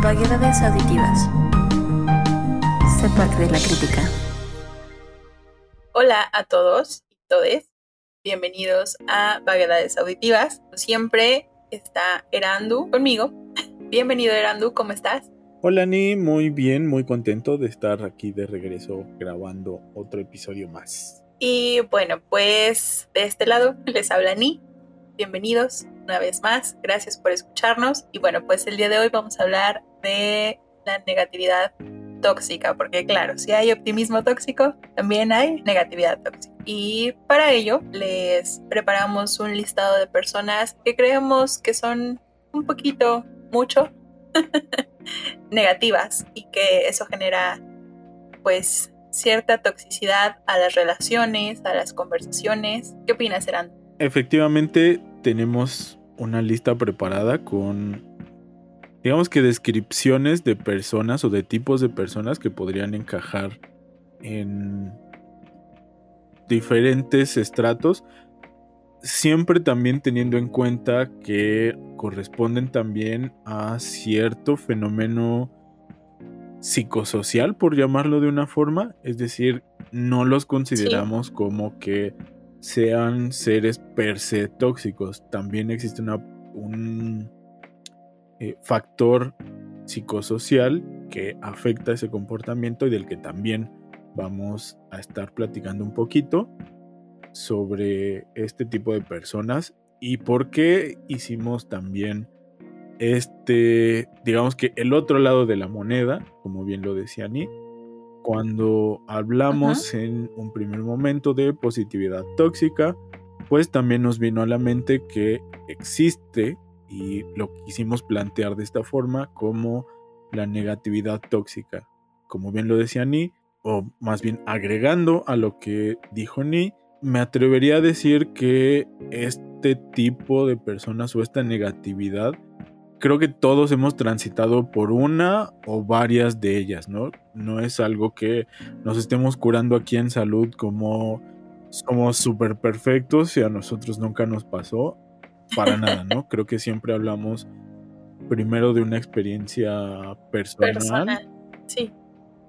Vaguedades auditivas. Sé parte de la crítica. Hola a todos y todes. Bienvenidos a Vaguedades auditivas. Siempre está Erandu conmigo. Bienvenido Erandu, ¿cómo estás? Hola Ni, muy bien, muy contento de estar aquí de regreso grabando otro episodio más. Y bueno, pues de este lado les habla Ni. Bienvenidos una vez más, gracias por escucharnos. Y bueno, pues el día de hoy vamos a hablar de la negatividad tóxica, porque claro, si hay optimismo tóxico, también hay negatividad tóxica. Y para ello les preparamos un listado de personas que creemos que son un poquito, mucho, negativas y que eso genera pues cierta toxicidad a las relaciones, a las conversaciones. ¿Qué opinas, Serán? Efectivamente, tenemos una lista preparada con, digamos que descripciones de personas o de tipos de personas que podrían encajar en diferentes estratos, siempre también teniendo en cuenta que corresponden también a cierto fenómeno psicosocial, por llamarlo de una forma, es decir, no los consideramos como que sean seres per se tóxicos. También existe una, un eh, factor psicosocial que afecta ese comportamiento y del que también vamos a estar platicando un poquito sobre este tipo de personas y por qué hicimos también este, digamos que el otro lado de la moneda, como bien lo decía Ani, cuando hablamos en un primer momento de positividad tóxica, pues también nos vino a la mente que existe y lo quisimos plantear de esta forma como la negatividad tóxica. Como bien lo decía Ni, o más bien agregando a lo que dijo Ni, me atrevería a decir que este tipo de personas o esta negatividad creo que todos hemos transitado por una o varias de ellas, ¿no? No es algo que nos estemos curando aquí en salud como somos súper perfectos y a nosotros nunca nos pasó. Para nada, ¿no? Creo que siempre hablamos primero de una experiencia personal, Sí.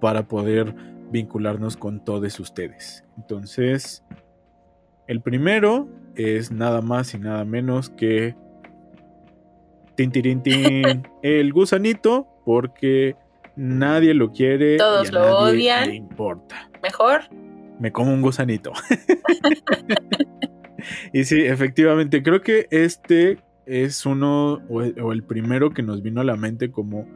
para poder vincularnos con todos ustedes. Entonces, el primero es nada más y nada menos que el gusanito, porque nadie lo quiere. Todos y a lo nadie odian. Le importa. Mejor. Me como un gusanito. y sí, efectivamente, creo que este es uno o el, o el primero que nos vino a la mente como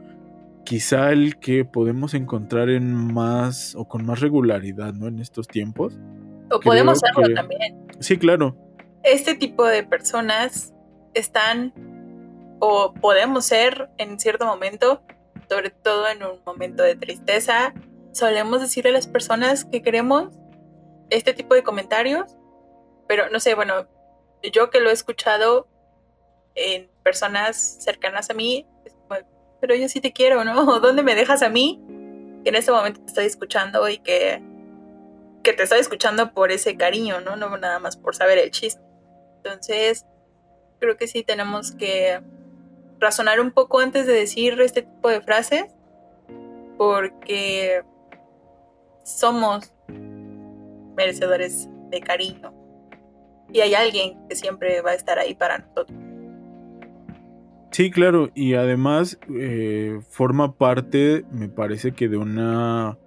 quizá el que podemos encontrar en más o con más regularidad, ¿no? En estos tiempos. O podemos que- también. Sí, claro. Este tipo de personas están o podemos ser en cierto momento, sobre todo en un momento de tristeza, solemos decirle a las personas que queremos este tipo de comentarios, pero no sé, bueno, yo que lo he escuchado en personas cercanas a mí, es como, pero yo sí te quiero, ¿no? ¿Dónde me dejas a mí? Que en este momento te estoy escuchando y que, que te estoy escuchando por ese cariño, ¿no? No nada más por saber el chisme. Entonces, creo que sí tenemos que razonar un poco antes de decir este tipo de frases, porque somos merecedores de cariño. Y hay alguien que siempre va a estar ahí para nosotros. Sí, claro, y además eh, forma parte, me parece que de una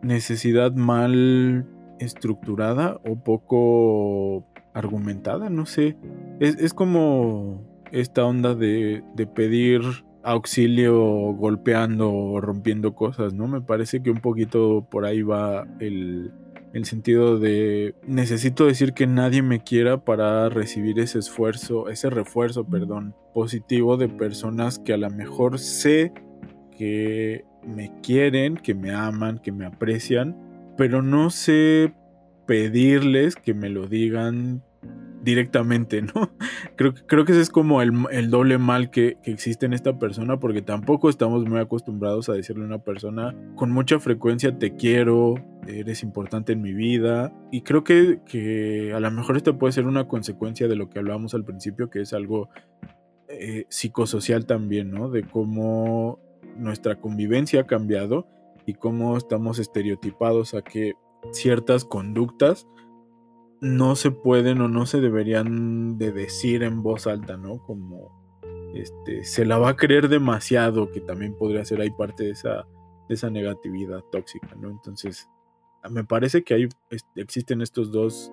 necesidad mal estructurada o poco argumentada, no sé. Es, es como esta onda de, de pedir auxilio golpeando o rompiendo cosas, ¿no? Me parece que un poquito por ahí va el, el sentido de necesito decir que nadie me quiera para recibir ese esfuerzo, ese refuerzo, perdón, positivo de personas que a lo mejor sé que me quieren, que me aman, que me aprecian, pero no sé pedirles que me lo digan directamente, ¿no? Creo, creo que ese es como el, el doble mal que, que existe en esta persona, porque tampoco estamos muy acostumbrados a decirle a una persona con mucha frecuencia te quiero, eres importante en mi vida, y creo que, que a lo mejor esto puede ser una consecuencia de lo que hablábamos al principio, que es algo eh, psicosocial también, ¿no? De cómo nuestra convivencia ha cambiado y cómo estamos estereotipados a que ciertas conductas no se pueden o no se deberían de decir en voz alta, ¿no? Como este, se la va a creer demasiado, que también podría ser ahí parte de esa, de esa negatividad tóxica, ¿no? Entonces, me parece que hay, existen estos dos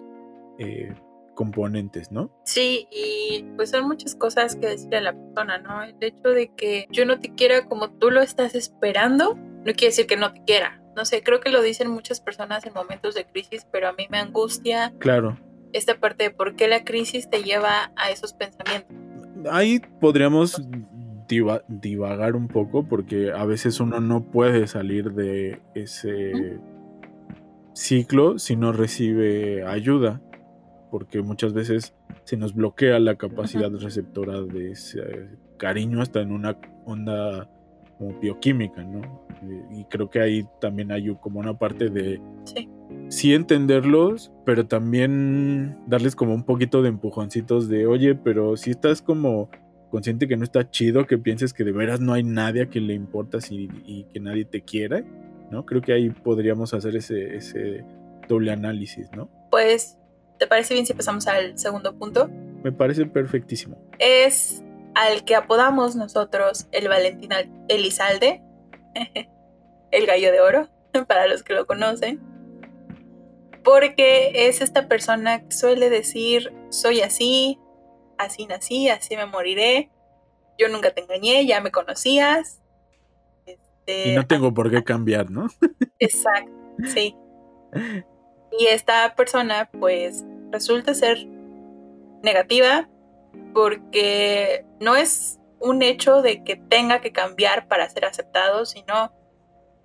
eh, componentes, ¿no? Sí, y pues son muchas cosas que decirle a la persona, ¿no? El hecho de que yo no te quiera como tú lo estás esperando, no quiere decir que no te quiera. No sé, creo que lo dicen muchas personas en momentos de crisis, pero a mí me angustia. Claro. Esta parte de por qué la crisis te lleva a esos pensamientos. Ahí podríamos divagar un poco porque a veces uno no puede salir de ese ciclo si no recibe ayuda porque muchas veces se nos bloquea la capacidad receptora de ese cariño hasta en una onda como bioquímica, ¿no? Y creo que ahí también hay como una parte de sí. entenderlos, pero también darles como un poquito de empujoncitos de, oye, pero si estás como consciente que no está chido, que pienses que de veras no hay nadie a quien le importas y, y que nadie te quiere, ¿no? Creo que ahí podríamos hacer ese, ese doble análisis, ¿no? Pues ¿Te parece bien si pasamos al segundo punto? Me parece perfectísimo. Es al que apodamos nosotros el Valentín Elizalde, el gallo de oro, para los que lo conocen. Porque es esta persona que suele decir, soy así, así nací, así me moriré, yo nunca te engañé, ya me conocías. Este, y no tengo por qué cambiar, ¿no? Exacto, sí. Y esta persona pues resulta ser negativa porque no es un hecho de que tenga que cambiar para ser aceptado, sino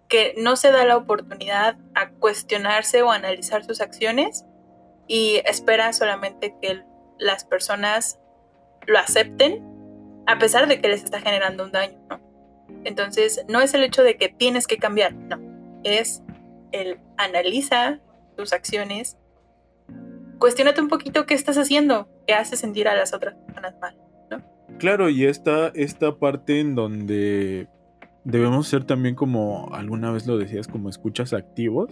que no se da la oportunidad a cuestionarse o analizar sus acciones y espera solamente que las personas lo acepten a pesar de que les está generando un daño, Entonces, no es el hecho de que tienes que cambiar, no, es el analiza tus acciones, cuestionate un poquito qué estás haciendo que hace sentir a las otras personas mal. Claro, y esta, esta parte en donde debemos ser también como alguna vez lo decías, como escuchas activos,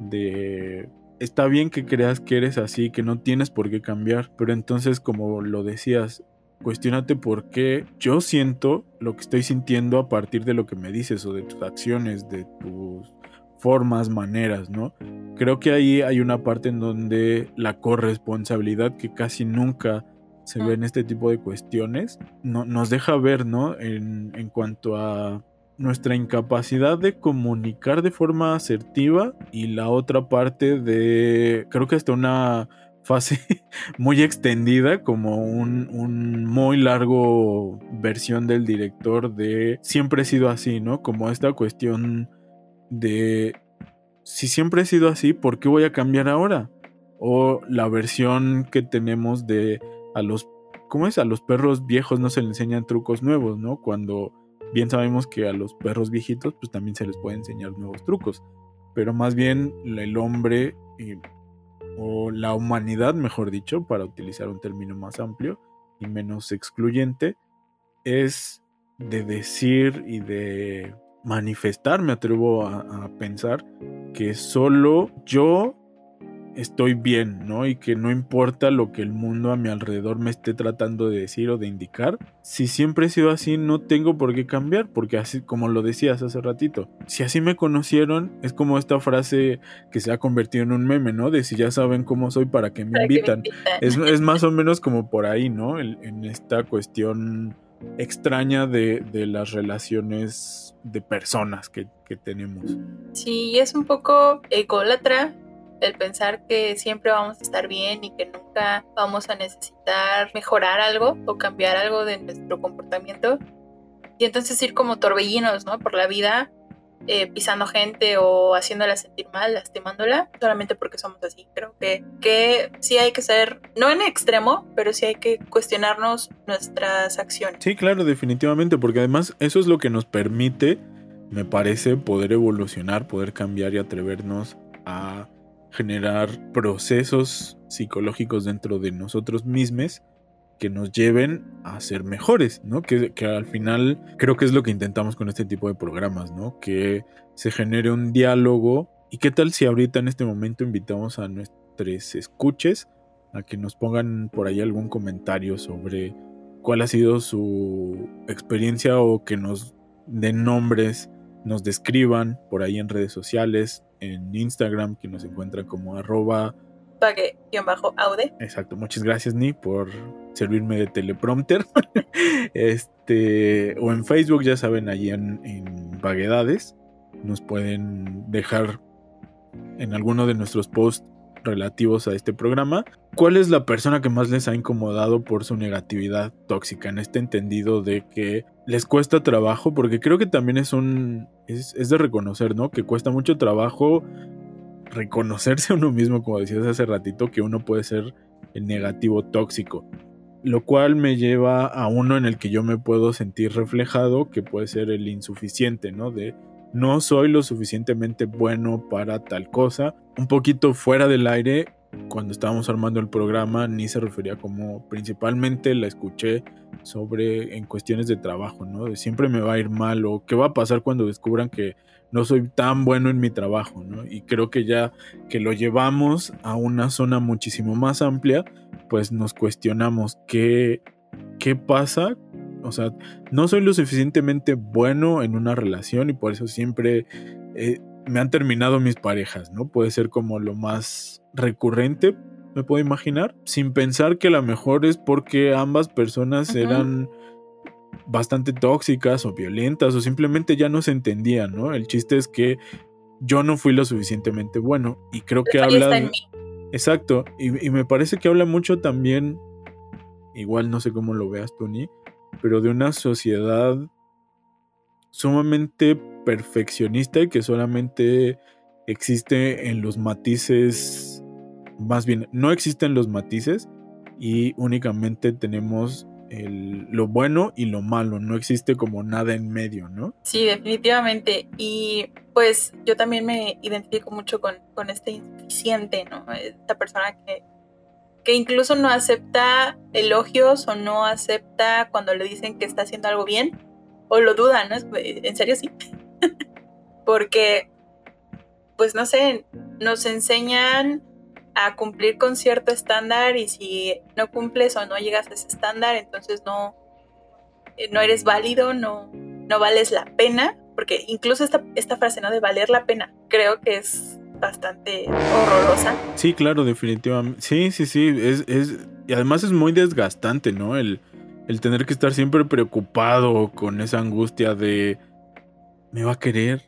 de está bien que creas que eres así, que no tienes por qué cambiar, pero entonces como lo decías, cuestionate por qué yo siento lo que estoy sintiendo a partir de lo que me dices o de tus acciones, de tus formas, maneras, ¿no? Creo que ahí hay una parte en donde la corresponsabilidad que casi nunca se ve en este tipo de cuestiones no, nos deja ver, ¿no? En, en cuanto a nuestra incapacidad de comunicar de forma asertiva y la otra parte de, creo que hasta una fase muy extendida, como un, un, muy largo versión del director de siempre he sido así, ¿no? Como esta cuestión de si siempre he sido así, ¿por qué voy a cambiar ahora? O la versión que tenemos de a los, ¿cómo es? A los perros viejos no se les enseñan trucos nuevos, ¿no? Cuando bien sabemos que a los perros viejitos pues también se les puede enseñar nuevos trucos. Pero más bien el hombre o la humanidad, mejor dicho, para utilizar un término más amplio y menos excluyente, es de decir y de manifestar, me atrevo a, pensar, que solo yo estoy bien, ¿no? Y que no importa lo que el mundo a mi alrededor me esté tratando de decir o de indicar. Si siempre he sido así, no tengo por qué cambiar, porque así como lo decías hace ratito, si así me conocieron, es como esta frase que se ha convertido en un meme, ¿no? De si ya saben cómo soy, para que me, invitan. Es, más o menos como por ahí, ¿no? en esta cuestión extraña de, las relaciones de personas que, tenemos. Sí, es un poco ególatra el pensar que siempre vamos a estar bien y que nunca vamos a necesitar mejorar algo o cambiar algo de nuestro comportamiento. Y entonces ir como torbellinos, ¿no? Por la vida eh, pisando gente o haciéndola sentir mal, lastimándola, solamente porque somos así. Creo que, que sí hay que ser, no en extremo, pero sí hay que cuestionarnos nuestras acciones. Sí, claro, definitivamente, porque además eso es lo que nos permite, me parece, poder evolucionar, poder cambiar y atrevernos a generar procesos psicológicos dentro de nosotros mismos que nos lleven a ser mejores, ¿no? Que, que, al final creo que es lo que intentamos con este tipo de programas, ¿no? Que se genere un diálogo. ¿Y qué tal si ahorita en este momento invitamos a nuestros escuches a que nos pongan por ahí algún comentario sobre cuál ha sido su experiencia o que nos den nombres, nos describan por ahí en redes sociales, en Instagram, que nos encuentran como arroba aude. Exacto, muchas gracias Ni por servirme de teleprompter. este, o en Facebook, ya saben, allí en, en Vaguedades, nos pueden dejar en alguno de nuestros posts relativos a este programa. ¿Cuál es la persona que más les ha incomodado por su negatividad tóxica? En este entendido de que les cuesta trabajo, porque creo que también es un. es, es de reconocer, ¿no? Que cuesta mucho trabajo reconocerse a uno mismo, como decías hace ratito, que uno puede ser el negativo tóxico. Lo cual me lleva a uno en el que yo me puedo sentir reflejado, que puede ser el insuficiente, ¿no? De no soy lo suficientemente bueno para tal cosa. Un poquito fuera del aire, cuando estábamos armando el programa, ni se refería como principalmente la escuché sobre en cuestiones de trabajo, ¿no? Siempre me va a ir mal o qué va a pasar cuando descubran que no soy tan bueno en mi trabajo, ¿no? Y creo que ya que lo llevamos a una zona muchísimo más amplia, pues nos cuestionamos qué, qué pasa o sea, no soy lo suficientemente bueno en una relación y por eso siempre eh, me han terminado mis parejas, ¿no? Puede ser como lo más recurrente, me puedo imaginar, sin pensar que a lo mejor es porque ambas personas eran bastante tóxicas o violentas o simplemente ya no se entendían, ¿no? El chiste es que yo no fui lo suficientemente bueno y creo que habla... Exacto, y, y, me parece que habla mucho también, igual no sé cómo lo veas, Tony, pero de una sociedad sumamente perfeccionista y que solamente existe en los matices, más bien, no existen los matices y únicamente tenemos el, lo bueno y lo malo, no existe como nada en medio, ¿no? Sí, definitivamente. Y pues yo también me identifico mucho con, con este insuficiente, ¿no? Esta persona que que incluso no acepta elogios o no acepta cuando le dicen que está haciendo algo bien o lo duda, ¿no? En serio sí. Porque, pues no sé, nos enseñan a cumplir con cierto estándar y si no cumples o no llegas a ese estándar, entonces no, eh, no eres válido, no, no vales la pena, porque incluso esta, esta frase, ¿no? De valer la pena, creo que es bastante horrorosa. Sí, claro, definitivamente. Sí, sí, sí. Es, es, y además es muy desgastante, ¿no? El, el tener que estar siempre preocupado con esa angustia de me va a querer,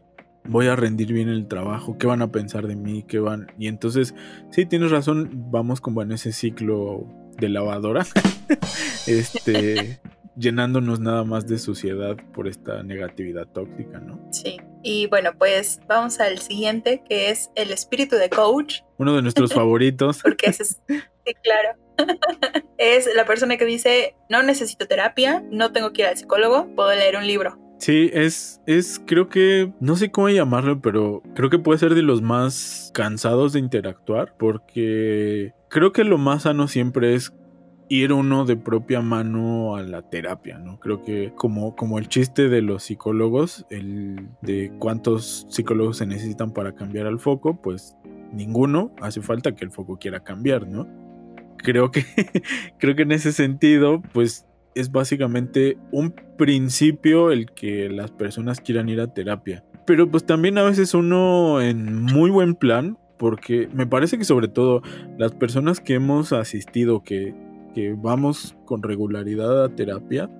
voy a rendir bien el trabajo, qué van a pensar de mí, qué van. Y entonces, sí, tienes razón, vamos como en ese ciclo de lavadora. este llenándonos nada más de suciedad por esta negatividad tóxica, ¿no? Sí. Y bueno, pues vamos al siguiente, que es el espíritu de coach. Uno de nuestros favoritos. Porque ese es, sí, claro. es la persona que dice, no necesito terapia, no tengo que ir al psicólogo, puedo leer un libro. Sí, es, es, creo que, no sé cómo llamarlo, pero creo que puede ser de los más cansados de interactuar, porque creo que lo más sano siempre es ir uno de propia mano a la terapia, ¿no? Creo que como, como el chiste de los psicólogos, el de cuántos psicólogos se necesitan para cambiar al foco, pues ninguno, hace falta que el foco quiera cambiar, ¿no? Creo que, creo que en ese sentido, pues es básicamente un principio el que las personas quieran ir a terapia. Pero pues también a veces uno en muy buen plan, porque me parece que sobre todo las personas que hemos asistido, que que vamos con regularidad a terapia,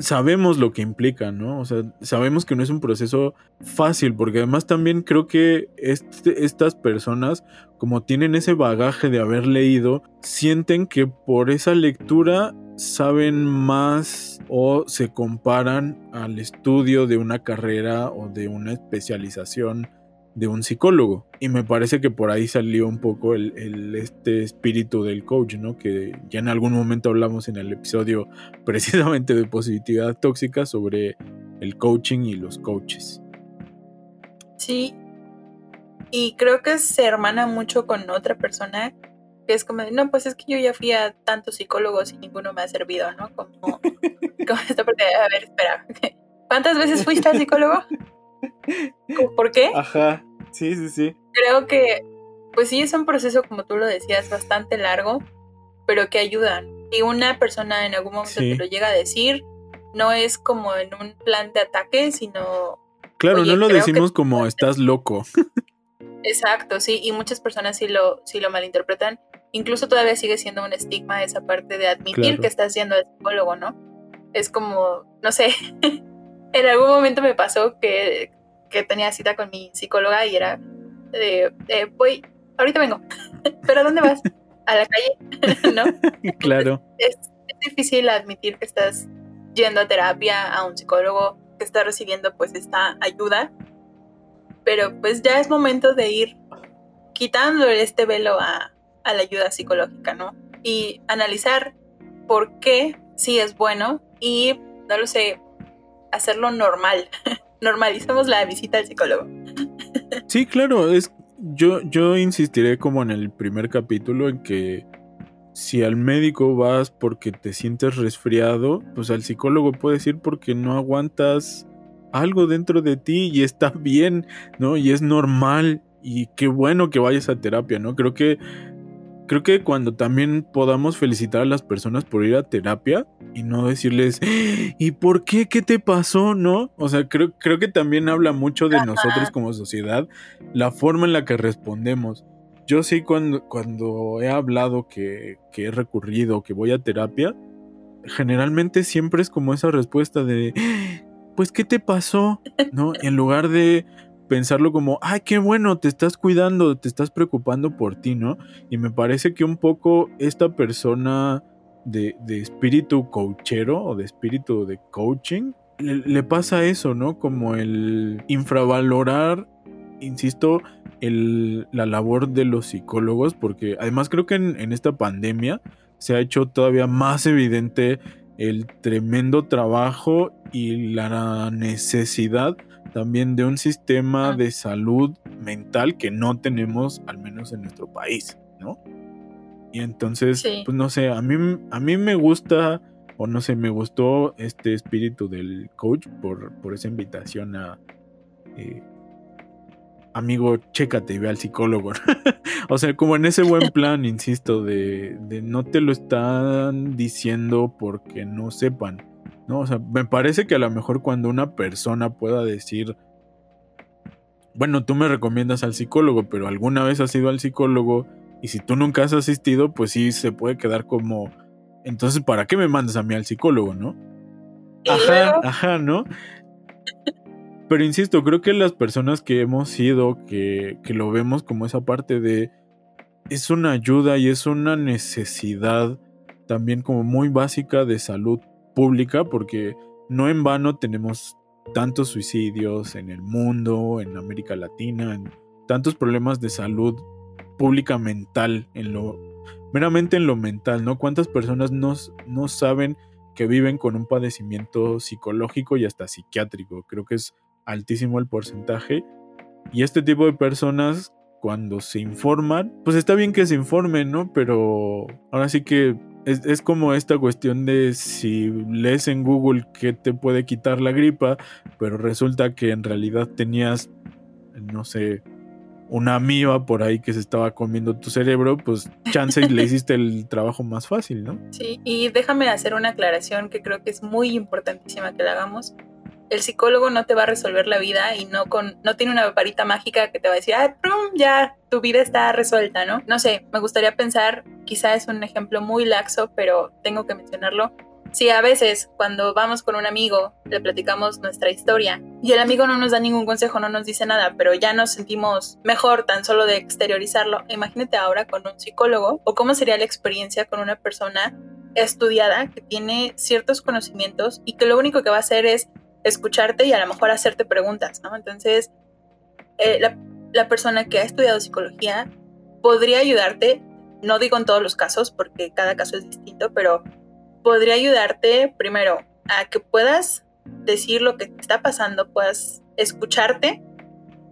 sabemos lo que implica, ¿no? O sea, sabemos que no es un proceso fácil, porque además también creo que este, estas personas, como tienen ese bagaje de haber leído, sienten que por esa lectura saben más o se comparan al estudio de una carrera o de una especialización de un psicólogo. Y me parece que por ahí salió un poco el, este espíritu del coach, ¿no? Que ya en algún momento hablamos en el episodio precisamente de positividad tóxica sobre el coaching y los coaches. Sí. Y creo que se hermana mucho con otra persona que es como, de, no, pues es que yo ya fui a tantos psicólogos y ninguno me ha servido, ¿no? Como, como esta parte de, a ver, espera, ¿cuántas veces fuiste al psicólogo? ¿Por qué? Ajá, sí, sí, sí. Creo que, pues sí, es un proceso, como tú lo decías, bastante largo, pero que ayudan. Y una persona en algún momento Sí. te lo llega a decir, no es como en un plan de ataque, sino Claro, no lo decimos como estás loco. Exacto, sí, y muchas personas sí lo, sí lo malinterpretan. Incluso todavía sigue siendo un estigma esa parte de admitir Claro. que estás siendo el psicólogo, ¿no? Es como, no sé, en algún momento me pasó que, que tenía cita con mi psicóloga y era de, de, voy, ahorita vengo, pero ¿a dónde vas? A la calle, ¿no? claro. es, es difícil admitir que estás yendo a terapia, a un psicólogo, que estás recibiendo pues esta ayuda, pero pues ya es momento de ir quitando este velo a, a la ayuda psicológica, ¿no? Y analizar por qué sí es bueno y, no lo sé, hacerlo normal. Normalicemos la visita al psicólogo. Sí, claro, es yo yo insistiré como en el primer capítulo en que si al médico vas porque te sientes resfriado, pues al psicólogo puedes ir porque no aguantas algo dentro de ti y está bien, ¿no? Y es normal y qué bueno que vayas a terapia, ¿no? Creo que creo que cuando también podamos felicitar a las personas por ir a terapia y no decirles, ¿y por qué? ¿Qué te pasó? ¿No? O sea, creo, creo que también habla mucho de nosotros como sociedad, la forma en la que respondemos. Yo sí cuando, cuando he hablado que, que he recurrido, que voy a terapia, generalmente siempre es como esa respuesta de, pues, ¿qué te pasó? ¿No? En lugar de pensarlo como, ay, qué bueno, te estás cuidando, te estás preocupando por ti, ¿no? Y me parece que un poco esta persona de, de espíritu coachero o de espíritu de coaching, le, le pasa eso, ¿no? Como el infravalorar, insisto, el, la labor de los psicólogos, porque además creo que en, en esta pandemia se ha hecho todavía más evidente el tremendo trabajo y la necesidad también de un sistema Ah. de salud mental que no tenemos, al menos en nuestro país, ¿no? Y entonces, Sí. pues no sé, a mí, a mí me gusta, o no sé, me gustó este espíritu del coach por, por esa invitación a, eh, amigo, chécate y ve al psicólogo. o sea, como en ese buen plan, insisto, de, de no te lo están diciendo porque no sepan. ¿No? O sea, me parece que a lo mejor cuando una persona pueda decir, bueno, tú me recomiendas al psicólogo, pero alguna vez has ido al psicólogo y si tú nunca has asistido, pues sí se puede quedar como, entonces, ¿para qué me mandas a mí al psicólogo, no? Ajá, ajá, ¿no? Pero insisto, creo que las personas que hemos ido, que, que lo vemos como esa parte de... Es una ayuda y es una necesidad también como muy básica de salud pública, porque no en vano tenemos tantos suicidios en el mundo, en América Latina, en tantos problemas de salud pública mental, en lo meramente en lo mental, ¿no? ¿Cuántas personas no, no saben que viven con un padecimiento psicológico y hasta psiquiátrico? Creo que es altísimo el porcentaje. Y este tipo de personas, cuando se informan, pues está bien que se informen, ¿no? Pero ahora sí que es, es, como esta cuestión de si lees en Google que te puede quitar la gripa, pero resulta que en realidad tenías, no sé, una amiba por ahí que se estaba comiendo tu cerebro, pues chance le hiciste el trabajo más fácil, ¿no? Sí, y déjame hacer una aclaración que creo que es muy importantísima que la hagamos. El psicólogo no te va a resolver la vida y no con no tiene una varita mágica que te va a decir, ah, prum, ya tu vida está resuelta, ¿no? No sé, me gustaría pensar, quizá es un ejemplo muy laxo, pero tengo que mencionarlo. Si a veces cuando vamos con un amigo le platicamos nuestra historia y el amigo no nos da ningún consejo, no nos dice nada, pero ya nos sentimos mejor tan solo de exteriorizarlo, imagínate ahora con un psicólogo o cómo sería la experiencia con una persona estudiada que tiene ciertos conocimientos y que lo único que va a hacer es escucharte y a lo mejor hacerte preguntas, ¿no? Entonces, eh, la persona que ha estudiado psicología podría ayudarte, no digo en todos los casos porque cada caso es distinto, pero podría ayudarte primero a que puedas decir lo que te está pasando, puedas escucharte,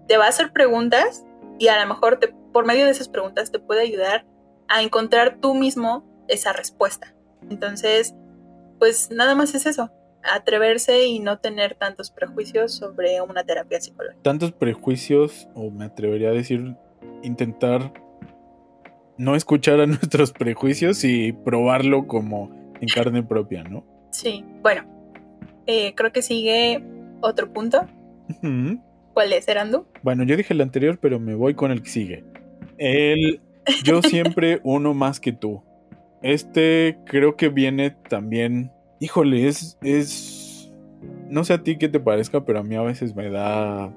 te va a hacer preguntas y a lo mejor te, por medio de esas preguntas te puede ayudar a encontrar tú mismo esa respuesta. Entonces, pues nada más es eso, atreverse y no tener tantos prejuicios sobre una terapia psicológica. Tantos prejuicios, o me atrevería a decir, intentar no escuchar a nuestros prejuicios y probarlo como en carne propia, ¿no? Sí, bueno, eh, creo que sigue otro punto. ¿Cuál es, Erandu? Bueno, yo dije el anterior, pero me voy con el que sigue. El yo siempre uno más que tú. Este creo que viene también. Híjole, es. es no sé a ti qué te parezca, pero a mí a veces me da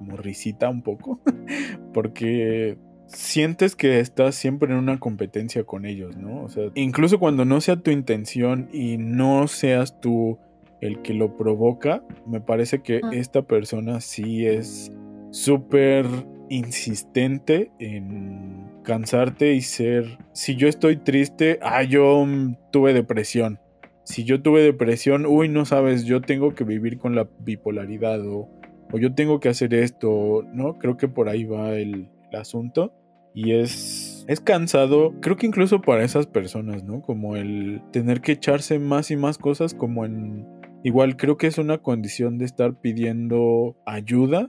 morrisita un poco. Porque sientes que estás siempre en una competencia con ellos, ¿no? O sea, incluso cuando no sea tu intención y no seas tú el que lo provoca, me parece que esta persona sí es súper insistente en cansarte y ser, si yo estoy triste, ah, yo tuve depresión. Si yo tuve depresión, uy, no sabes, yo tengo que vivir con la bipolaridad o, o yo tengo que hacer esto, ¿no? Creo que por ahí va el, asunto. Y es, es cansado, creo que incluso para esas personas, ¿no? Como el tener que echarse más y más cosas, como en... Igual creo que es una condición de estar pidiendo ayuda,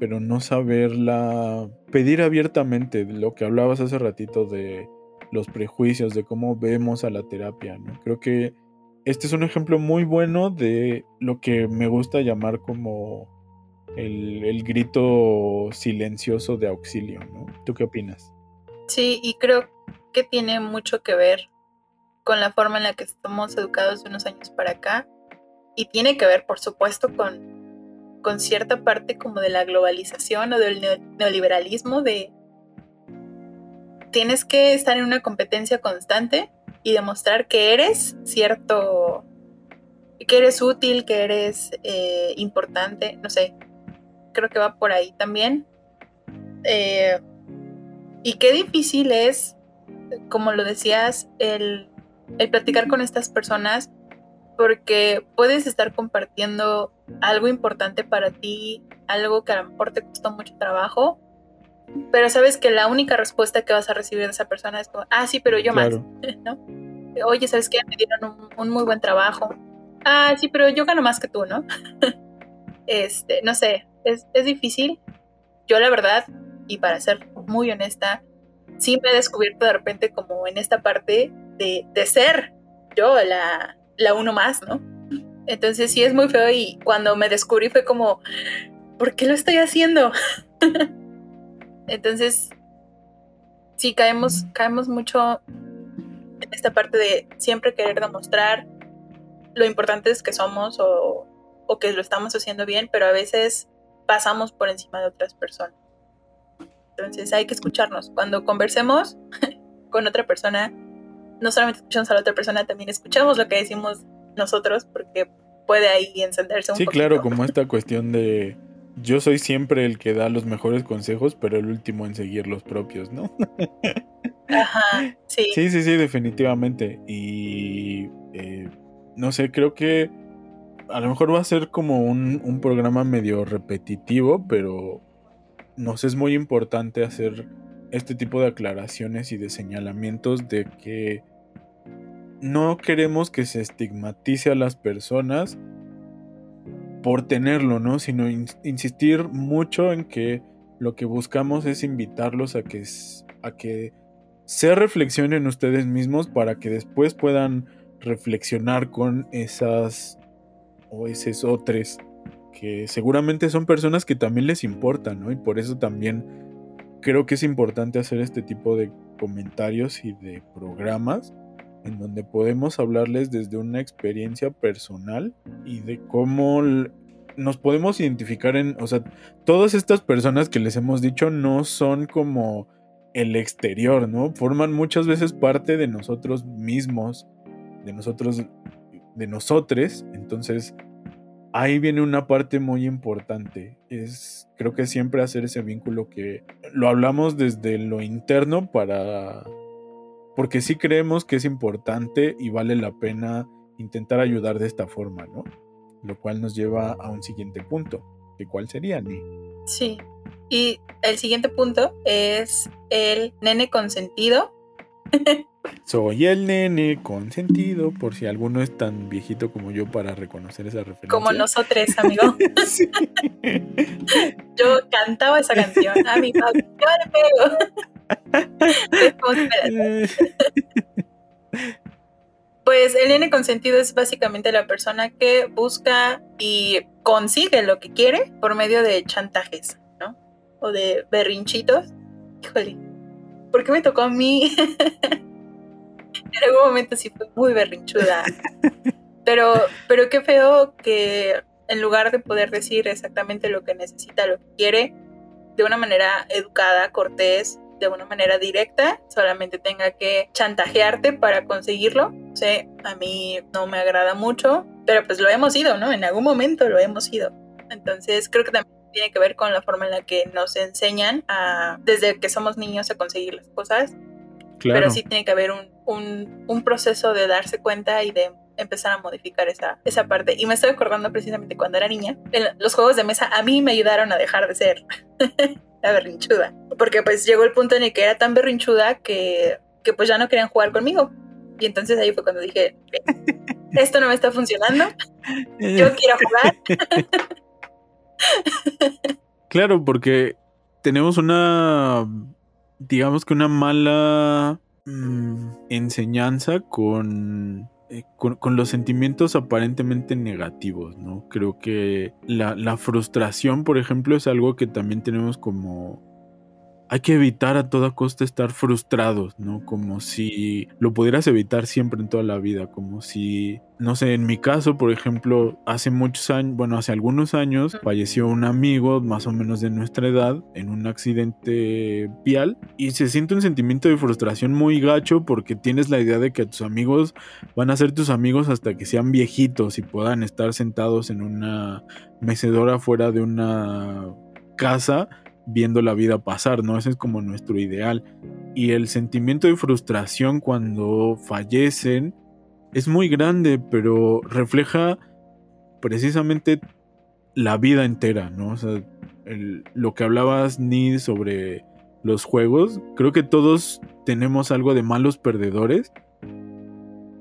pero no saberla pedir abiertamente, lo que hablabas hace ratito de los prejuicios, de cómo vemos a la terapia, ¿no? Creo que este es un ejemplo muy bueno de lo que me gusta llamar como el, grito silencioso de auxilio, ¿no? ¿Tú qué opinas? Sí, y creo que tiene mucho que ver con la forma en la que estamos educados de unos años para acá y tiene que ver, por supuesto, con, con cierta parte como de la globalización o del neoliberalismo de tienes que estar en una competencia constante y demostrar que eres cierto, que eres útil, que eres eh, importante, no sé, creo que va por ahí también. Eh, y qué difícil es, como lo decías, el, platicar con estas personas porque puedes estar compartiendo algo importante para ti, algo que a lo mejor te costó mucho trabajo, pero sabes que la única respuesta que vas a recibir de esa persona es como, ah, sí, pero yo más, ¿no? Oye, ¿sabes qué? Me dieron un, un, muy buen trabajo. Ah, sí, pero yo gano más que tú, ¿no? este, no sé, es, difícil. Yo la verdad, y para ser muy honesta, sí me he descubierto de repente como en esta parte de, ser yo la, la uno más, ¿no? Entonces sí es muy feo y cuando me descubrí fue como, ¿por qué lo estoy haciendo? Entonces, sí caemos, caemos mucho en esta parte de siempre querer demostrar lo importantes que somos o, o que lo estamos haciendo bien, pero a veces pasamos por encima de otras personas. Entonces hay que escucharnos. Cuando conversemos con otra persona, no solamente escuchamos a la otra persona, también escuchamos lo que decimos nosotros, porque puede ahí encenderse un Sí, claro, como esta cuestión de yo soy siempre el que da los mejores consejos, pero el último en seguir los propios, ¿no? Ajá, sí. Sí, sí, sí, definitivamente. Y eh, no sé, creo que a lo mejor va a ser como un, programa medio repetitivo, pero nos es muy importante hacer este tipo de aclaraciones y de señalamientos de que no queremos que se estigmatice a las personas por tenerlo, ¿no? Sino insistir mucho en que lo que buscamos es invitarlos a que, a que se reflexionen ustedes mismos para que después puedan reflexionar con esas o esos otros que seguramente son personas que también les importan, ¿no? Y por eso también creo que es importante hacer este tipo de comentarios y de programas en donde podemos hablarles desde una experiencia personal y de cómo nos podemos identificar en, o sea, todas estas personas que les hemos dicho no son como el exterior, ¿no? Forman muchas veces parte de nosotros mismos, de nosotros de nosotros. Entonces, ahí viene una parte muy importante. Es, creo que siempre hacer ese vínculo que lo hablamos desde lo interno para... Porque sí creemos que es importante y vale la pena intentar ayudar de esta forma, ¿no? Lo cual nos lleva a un siguiente punto. ¿De cuál sería, Ni? Sí. Y el siguiente punto es el nene consentido Soy el nene consentido, por si alguno es tan viejito como yo para reconocer esa referencia. Como nosotros, amigo. Sí. Yo cantaba esa canción. A mi papá. Pues el nene consentido es básicamente la persona que busca y consigue lo que quiere por medio de chantajes, ¿no? O de berrinchitos. Híjole, ¿por qué me tocó a mí? En algún momento sí fue muy berrinchuda. Pero, pero qué feo que en lugar de poder decir exactamente lo que necesita, lo que quiere, de una manera educada, cortés, de una manera directa, solamente tenga que chantajearte para conseguirlo. sé a mí no me agrada mucho, pero pues lo hemos ido, ¿no? En algún momento lo hemos ido. Entonces creo que también tiene que ver con la forma en la que nos enseñan a, desde que somos niños a conseguir las cosas. Claro. Pero sí tiene que haber un, un, un proceso de darse cuenta y de empezar a modificar esa, esa parte. Y me estoy acordando precisamente cuando era niña, los juegos de mesa a mí me ayudaron a dejar de ser la berrinchuda. Porque pues llegó el punto en el que era tan berrinchuda que, que pues ya no querían jugar conmigo. Y entonces ahí fue cuando dije, esto no me está funcionando, yo quiero jugar. claro, porque tenemos una, digamos que una mala mm, enseñanza con eh, con, los sentimientos aparentemente negativos, ¿no? Creo que la, la, frustración, por ejemplo, es algo que también tenemos como hay que evitar a toda costa estar frustrados, ¿no? Como si lo pudieras evitar siempre en toda la vida, como si, no sé, en mi caso, por ejemplo, hace muchos años, bueno, hace algunos años, falleció un amigo más o menos de nuestra edad en un accidente vial y se siente un sentimiento de frustración muy gacho porque tienes la idea de que tus amigos van a ser tus amigos hasta que sean viejitos y puedan estar sentados en una mecedora fuera de una casa viendo la vida pasar, ¿no? Ese es como nuestro ideal. Y el sentimiento de frustración cuando fallecen es muy grande, pero refleja precisamente la vida entera, ¿no? O sea, lo que hablabas, Ni, sobre los juegos, creo que todos tenemos algo de malos perdedores,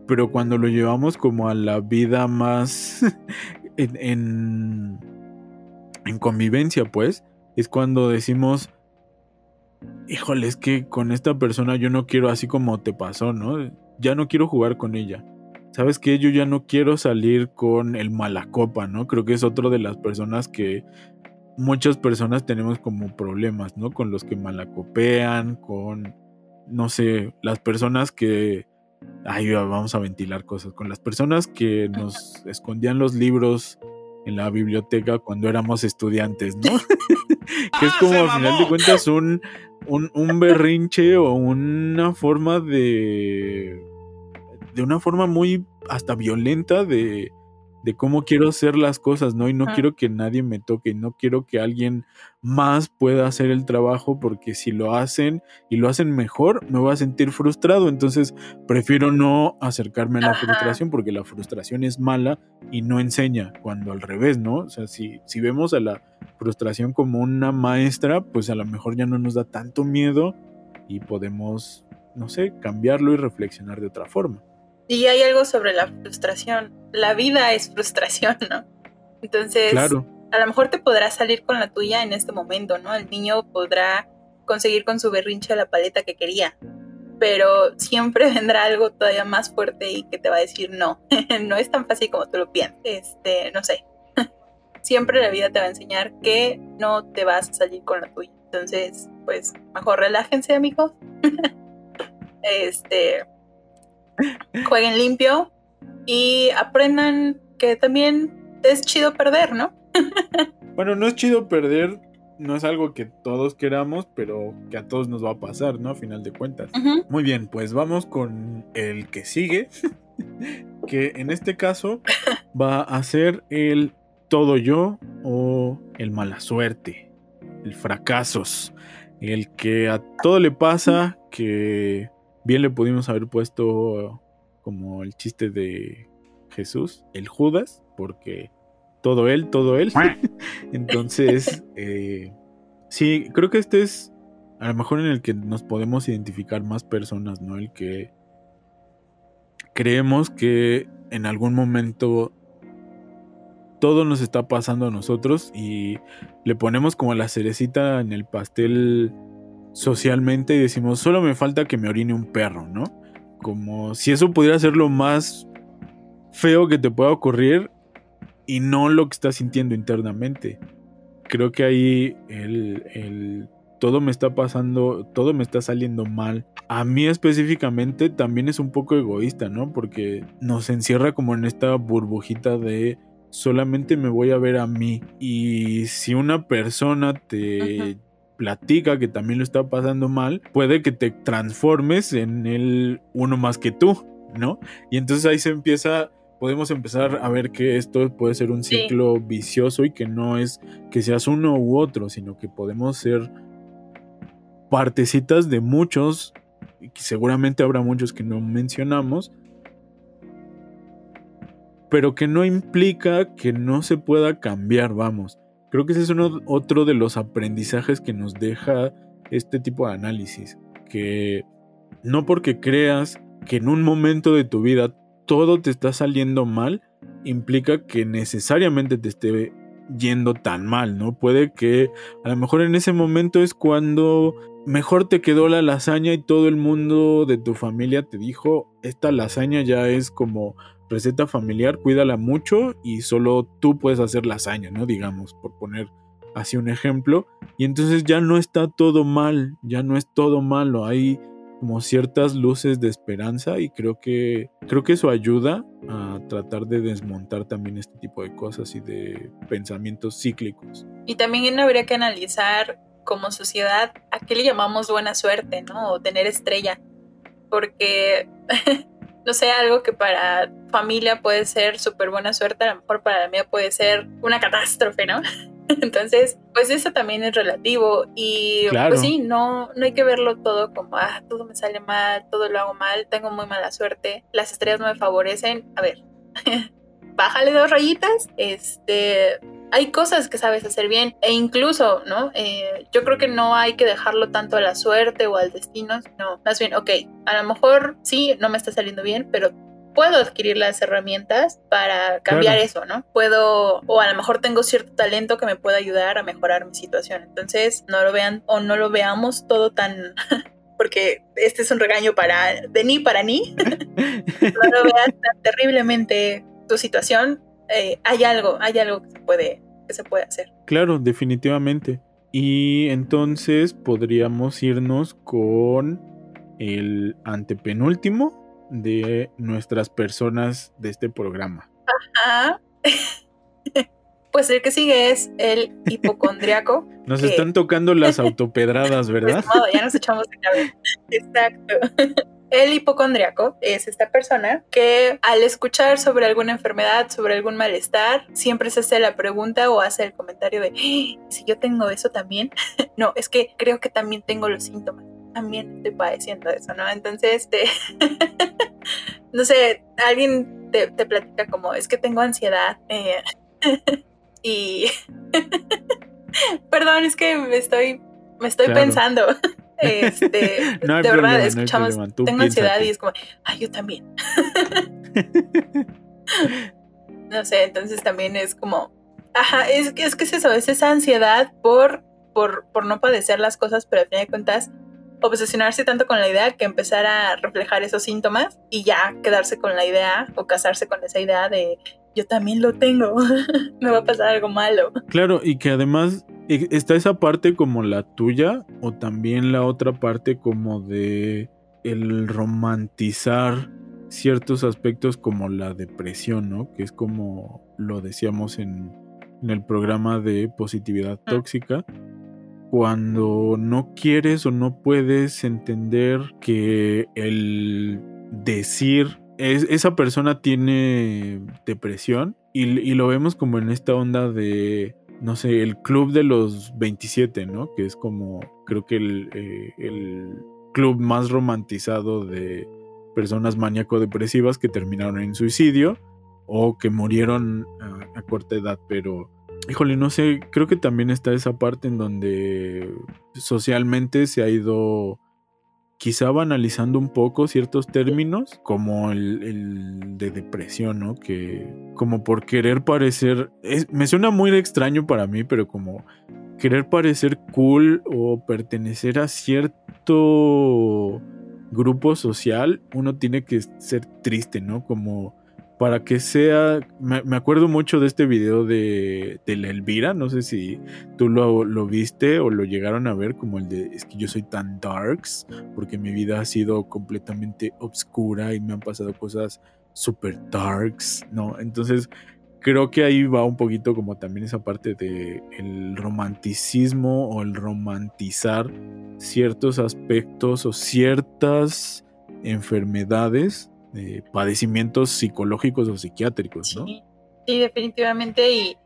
pero cuando lo llevamos como a la vida más en, en convivencia, pues, es cuando decimos, híjole, es que con esta persona yo no quiero así como te pasó, ¿no? Ya no quiero jugar con ella. ¿Sabes qué? Yo ya no quiero salir con el malacopa, ¿no? Creo que es otro de las personas que muchas personas tenemos como problemas, ¿no? Con los que malacopean, con, no sé, las personas que... Ay, vamos a ventilar cosas. Con las personas que nos escondían los libros en la biblioteca cuando éramos estudiantes, ¿no? que es ah, como al final de cuentas un, un, un, berrinche o una forma de. de una forma muy hasta violenta de de cómo quiero hacer las cosas, ¿no? Y no quiero que nadie me toque, no quiero que alguien más pueda hacer el trabajo porque si lo hacen y lo hacen mejor, me voy a sentir frustrado, entonces prefiero no acercarme a la frustración porque la frustración es mala y no enseña, cuando al revés, ¿no? O sea, si, si vemos a la frustración como una maestra, pues a lo mejor ya no nos da tanto miedo y podemos, no sé, cambiarlo y reflexionar de otra forma. Y hay algo sobre la frustración. La vida es frustración, ¿no? Entonces, a lo mejor te podrás salir con la tuya en este momento, ¿no? El niño podrá conseguir con su berrinche la paleta que quería, pero siempre vendrá algo todavía más fuerte y que te va a decir no, no es tan fácil como tú lo piensas. Este, no sé. siempre la vida te va a enseñar que no te vas a salir con la tuya. Entonces, pues mejor relájense, amigos. este, jueguen limpio y aprendan que también es chido perder, ¿no? bueno, no es chido perder, no es algo que todos queramos, pero que a todos nos va a pasar, ¿no? A final de cuentas. Muy bien, pues vamos con el que sigue, que en este caso va a ser el todo yo o el mala suerte, el fracasos, el que a todo le pasa, que Bien le pudimos haber puesto como el chiste de Jesús, el Judas, porque todo él, todo él. Entonces, eh, sí, creo que este es a lo mejor en el que nos podemos identificar más personas, ¿no? El que creemos que en algún momento todo nos está pasando a nosotros y le ponemos como la cerecita en el pastel socialmente y decimos, solo me falta que me orine un perro, ¿no? Como si eso pudiera ser lo más feo que te pueda ocurrir y no lo que estás sintiendo internamente. Creo que ahí el, todo me está pasando, todo me está saliendo mal. A mí específicamente también es un poco egoísta, ¿no? Porque nos encierra como en esta burbujita de solamente me voy a ver a mí. Y si una persona te platica que también lo está pasando mal, puede que te transformes en el uno más que tú, ¿no? Y entonces ahí se empieza podemos empezar a ver que esto puede ser un ciclo vicioso y que no es que seas uno u otro, sino que podemos ser partecitas de muchos, y seguramente habrá muchos que no mencionamos, pero que no implica que no se pueda cambiar, vamos. Creo que ese es uno, otro de los aprendizajes que nos deja este tipo de análisis, que no porque creas que en un momento de tu vida todo te está saliendo mal, implica que necesariamente te esté yendo tan mal, ¿no? Puede que a lo mejor en ese momento es cuando mejor te quedó la lasaña y todo el mundo de tu familia te dijo, esta lasaña ya es como receta familiar, cuídala mucho y solo tú puedes hacer lasaña, ¿no? Digamos, por poner así un ejemplo. Y entonces ya no está todo mal, ya no es todo malo, hay como ciertas luces de esperanza y creo que creo que eso ayuda a tratar de desmontar también este tipo de cosas y de pensamientos cíclicos. Y también habría que analizar como sociedad a qué le llamamos buena suerte, ¿no? O tener estrella. Porque no sé, algo que para familia puede ser súper buena suerte, a lo mejor para la mía puede ser una catástrofe, ¿no? Entonces, pues eso también es relativo y pues sí, no, no hay que verlo todo como, ah, todo me sale mal, todo lo hago mal, tengo muy mala suerte, las estrellas no me favorecen. A ver, bájale dos rayitas, este, hay cosas que sabes hacer bien e incluso, ¿no? Eh, yo creo que no hay que dejarlo tanto a la suerte o al destino, no, más bien, ok, a lo mejor sí, no me está saliendo bien, pero puedo adquirir las herramientas para cambiar eso, ¿no? Puedo, o a lo mejor tengo cierto talento que me pueda ayudar a mejorar mi situación. Entonces, no lo vean o no lo veamos todo tan... porque este es un regaño para de ni para ni. no lo veas tan terriblemente tu situación. Eh, hay algo, hay algo que se puede que se puede hacer. Claro, definitivamente. Y entonces podríamos irnos con el antepenúltimo de nuestras personas de este programa. Ajá. Pues el que sigue es el hipocondriaco. Nos están tocando las autopedradas, ¿verdad? Pues, ya nos echamos de cabeza. Exacto. El hipocondriaco es esta persona que al escuchar sobre alguna enfermedad, sobre algún malestar, siempre se hace la pregunta o hace el comentario de, ¡Ah! si yo tengo eso también, no, es que creo que también tengo los síntomas, también estoy padeciendo eso, ¿no? Entonces, este, no sé, alguien te, platica como, es que tengo ansiedad eh, y... Perdón, es que me estoy, me estoy pensando. Este, de verdad, escuchamos, tengo ansiedad y es como, ay, yo también. no sé, entonces también es como, ajá, es, es que es eso, es esa ansiedad por, por, por no padecer las cosas, pero al fin de cuentas, obsesionarse tanto con la idea que empezar a reflejar esos síntomas y ya quedarse con la idea o casarse con esa idea de yo también lo tengo, me va a pasar algo malo. Claro, y que además e, está esa parte como la tuya o también la otra parte como de el romantizar ciertos aspectos como la depresión, ¿no? Que es como lo decíamos en, en el programa de positividad tóxica, cuando no quieres o no puedes entender que el decir esa persona tiene depresión y, lo vemos como en esta onda de, no sé, el club de los 27, ¿no? Que es como, creo que el, eh, el club más romantizado de personas maníaco-depresivas que terminaron en suicidio o que murieron a, corta edad, pero híjole, no sé, creo que también está esa parte en donde socialmente se ha ido quizá banalizando un poco ciertos términos, como el, de depresión, ¿no? Que como por querer parecer, me suena muy extraño para mí, pero como querer parecer cool o pertenecer a cierto grupo social, uno tiene que ser triste, ¿no? Como para que sea. Me, acuerdo mucho de este video de, de, la Elvira. No sé si tú lo, lo, viste o lo llegaron a ver, como el de es que yo soy tan darks, porque mi vida ha sido completamente obscura y me han pasado cosas super darks, ¿no? Entonces. Creo que ahí va un poquito como también esa parte de el romanticismo o el romantizar ciertos aspectos o ciertas enfermedades padecimientos psicológicos o psiquiátricos, ¿no? Sí, definitivamente. Y,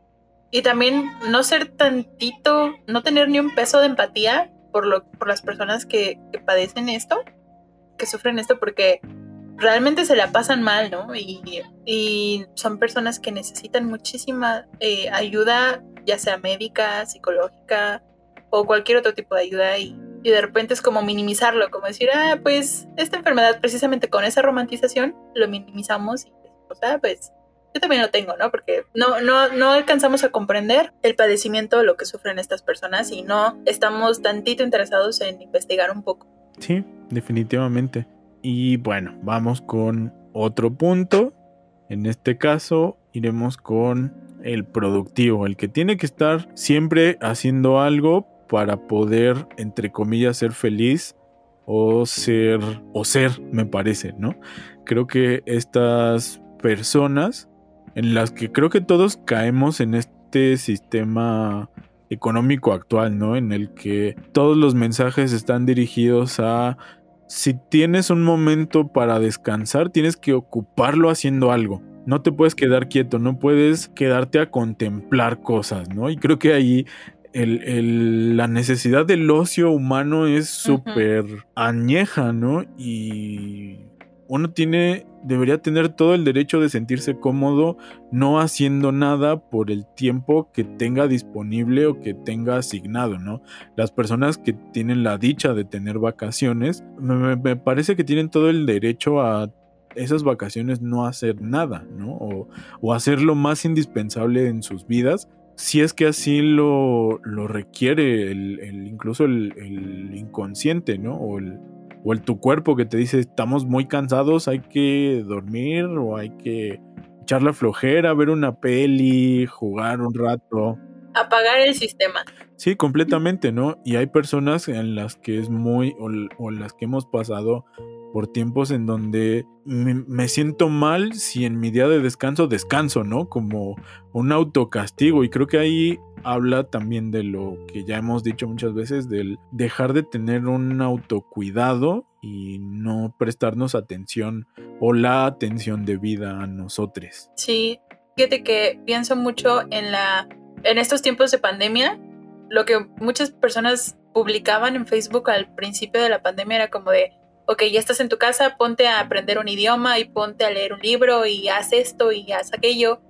y también no ser tantito, no tener ni un peso de empatía por, lo, por las personas que, padecen esto, que sufren esto, porque realmente se la pasan mal, ¿no? Y, y son personas que necesitan muchísima eh, ayuda, ya sea médica, psicológica o cualquier otro tipo de ayuda. Y y de repente es como minimizarlo, como decir, ah, pues esta enfermedad precisamente con esa romantización lo minimizamos y pues, ah, pues yo también lo tengo, ¿no? Porque no, no, no alcanzamos a comprender el padecimiento, lo que sufren estas personas y no estamos tantito interesados en investigar un poco. Sí, definitivamente. Y bueno, vamos con otro punto. En este caso, iremos con el productivo, el que tiene que estar siempre haciendo algo para poder, entre comillas, ser feliz o ser, o ser, me parece, ¿no? Creo que estas personas en las que creo que todos caemos en este sistema económico actual, ¿no? En el que todos los mensajes están dirigidos a si tienes un momento para descansar, tienes que ocuparlo haciendo algo. No te puedes quedar quieto, no puedes quedarte a contemplar cosas, ¿no? Y creo que ahí la necesidad del ocio humano es súper añeja, ¿no? Y uno tiene, debería tener todo el derecho de sentirse cómodo no haciendo nada por el tiempo que tenga disponible o que tenga asignado, ¿no? Las personas que tienen la dicha de tener vacaciones, me, parece que tienen todo el derecho a esas vacaciones no hacer nada, ¿no? O, o hacer lo más indispensable en sus vidas si es que así lo, lo requiere el, incluso el, inconsciente, ¿no? O el, o el tu cuerpo que te dice estamos muy cansados, hay que dormir o hay que echar la flojera, ver una peli, jugar un rato. Apagar el sistema. Sí, completamente, ¿no? Y hay personas en las que es muy, o, o las que hemos pasado por tiempos en donde me, siento mal si en mi día de descanso descanso, ¿no? Como un autocastigo. Y creo que ahí habla también de lo que ya hemos dicho muchas veces, del dejar de tener un autocuidado y no prestarnos atención o la atención debida a nosotros. Sí, fíjate que pienso mucho en la en estos tiempos de pandemia, lo que muchas personas publicaban en Facebook al principio de la pandemia era como de ok, ya estás en tu casa, ponte a aprender un idioma y ponte a leer un libro y haz esto y haz aquello.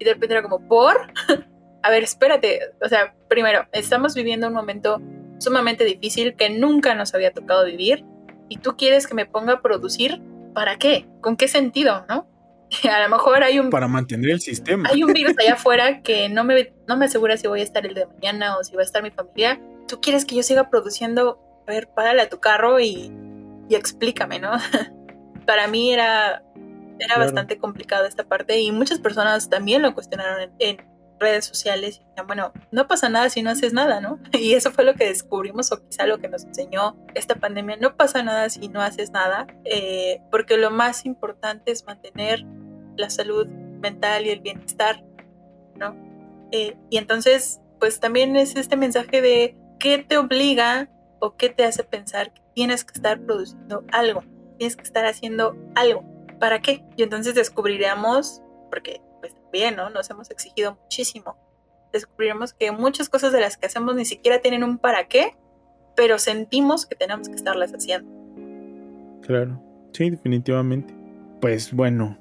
Y de repente era como, ¿por? a ver, espérate. O sea, primero, estamos viviendo un momento sumamente difícil que nunca nos había tocado vivir y tú quieres que me ponga a producir, ¿para qué? ¿Con qué sentido, no? a lo mejor hay un... Para mantener el sistema. Hay un virus allá afuera que no me, no me asegura si voy a estar el de mañana o si va a estar mi familia. Tú quieres que yo siga produciendo, a ver, párale a tu carro y y explícame, ¿no? Para mí era, era bastante complicado esta parte y muchas personas también lo cuestionaron en, redes sociales y decían, bueno, no pasa nada si no haces nada, ¿no? Y eso fue lo que descubrimos o quizá lo que nos enseñó esta pandemia, no pasa nada si no haces nada, eh, porque lo más importante es mantener la salud mental y el bienestar, ¿no? Eh, y entonces, pues también es este mensaje de qué te obliga o qué te hace pensar que tienes que estar produciendo algo, tienes que estar haciendo algo. ¿Para qué? Y entonces descubriremos, porque pues también, ¿no? Nos hemos exigido muchísimo, descubriremos que muchas cosas de las que hacemos ni siquiera tienen un para qué, pero sentimos que tenemos que estarlas haciendo. Claro, sí, definitivamente. Pues bueno,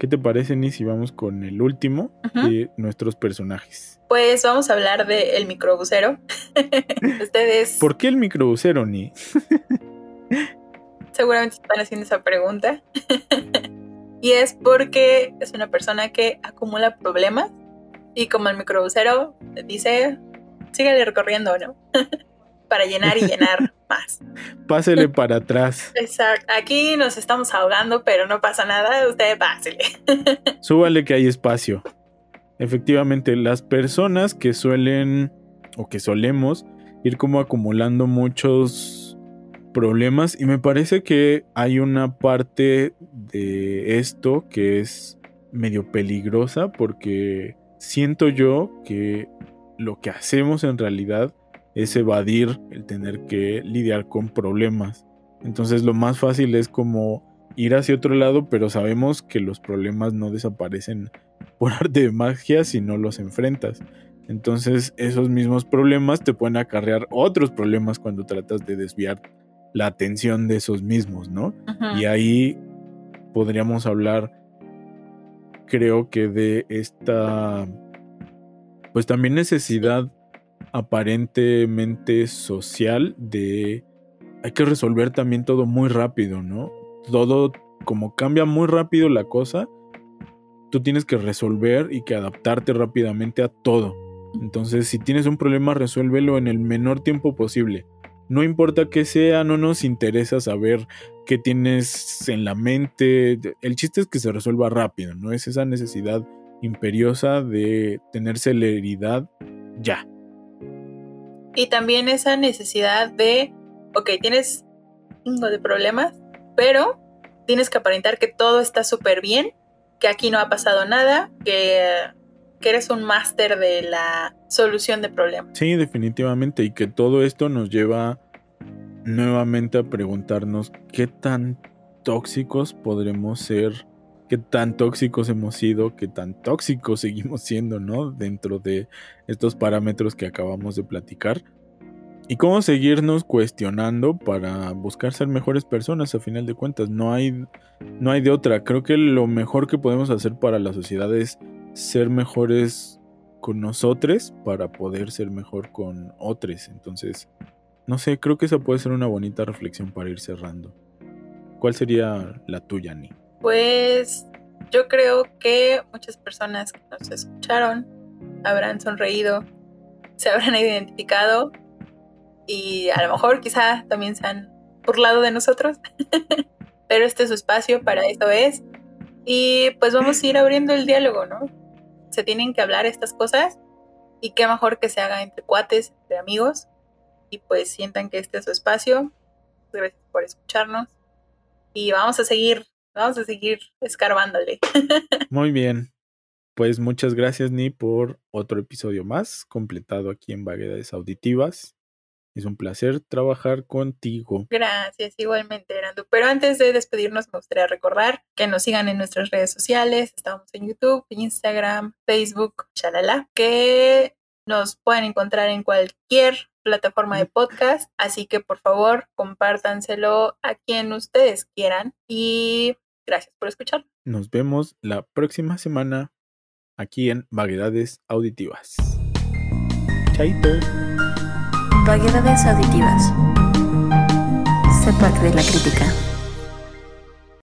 ¿Qué te parece, Ni, si vamos con el último de nuestros personajes? Pues vamos a hablar del el microbusero. Ustedes ¿Por qué el microbusero, Ni? seguramente están haciendo esa pregunta. y es porque es una persona que acumula problemas y como el microbusero dice, sígale recorriendo, ¿no? Para llenar y llenar más. Pásele para atrás. Exacto. Aquí nos estamos ahogando, pero no pasa nada. Usted pásele. Súbale que hay espacio. Efectivamente, las personas que suelen o que solemos ir como acumulando muchos problemas y me parece que hay una parte de esto que es medio peligrosa porque siento yo que lo que hacemos en realidad es evadir el tener que lidiar con problemas. Entonces lo más fácil es como ir hacia otro lado, pero sabemos que los problemas no desaparecen por arte de magia si no los enfrentas. Entonces esos mismos problemas te pueden acarrear otros problemas cuando tratas de desviar la atención de esos mismos, ¿no? Y ahí podríamos hablar, creo que de esta, pues también necesidad aparentemente social de, hay que resolver también todo muy rápido, ¿no? Todo, como cambia muy rápido la cosa, tú tienes que resolver y que adaptarte rápidamente a todo. Entonces, si tienes un problema, resuélvelo en el menor tiempo posible. No importa qué sea, no nos interesa saber qué tienes en la mente. El chiste es que se resuelva rápido, ¿no? Es esa necesidad imperiosa de tener celeridad ya. Y también esa necesidad de, ok, tienes un de problemas, pero tienes que aparentar que todo está súper bien, que aquí no ha pasado nada, que eres un máster de la solución de problemas. Sí, definitivamente. Y que todo esto nos lleva nuevamente a preguntarnos qué tan tóxicos podremos ser, qué tan tóxicos hemos sido, qué tan tóxicos seguimos siendo, ¿no? Dentro de estos parámetros que acabamos de platicar. Y cómo seguirnos cuestionando para buscar ser mejores personas a final de cuentas. No hay, no hay de otra. Creo que lo mejor que podemos hacer para la sociedad es ser mejores con nosotros para poder ser mejor con otros. Entonces, no sé, creo que esa puede ser una bonita reflexión para ir cerrando. ¿Cuál sería la tuya, Ni? Pues yo creo que muchas personas que nos escucharon habrán sonreído, se habrán identificado y a lo mejor quizá también se han burlado de nosotros. Pero este es su espacio, para eso es. Y pues vamos a ir abriendo el diálogo, ¿no? Se tienen que hablar estas cosas y qué mejor que se haga entre cuates, entre amigos y pues sientan que este es su espacio. Gracias por escucharnos y vamos a seguir, vamos a seguir escarbándole. Muy bien. Pues muchas gracias, Ni, por otro episodio más, completado aquí en Vaguedades Auditivas. Es un placer trabajar contigo. Gracias, igualmente, Erandu. Pero antes de despedirnos, me gustaría recordar que nos sigan en nuestras redes sociales. Estamos en YouTube, Instagram, Facebook, chalala. Que nos pueden encontrar en cualquier plataforma de podcast. Así que por favor, compártanselo a quien ustedes quieran. Y gracias por escuchar. Nos vemos la próxima semana aquí en Vaguedades Auditivas. Chaito. Vaguedades auditivas. Sé parte de la crítica.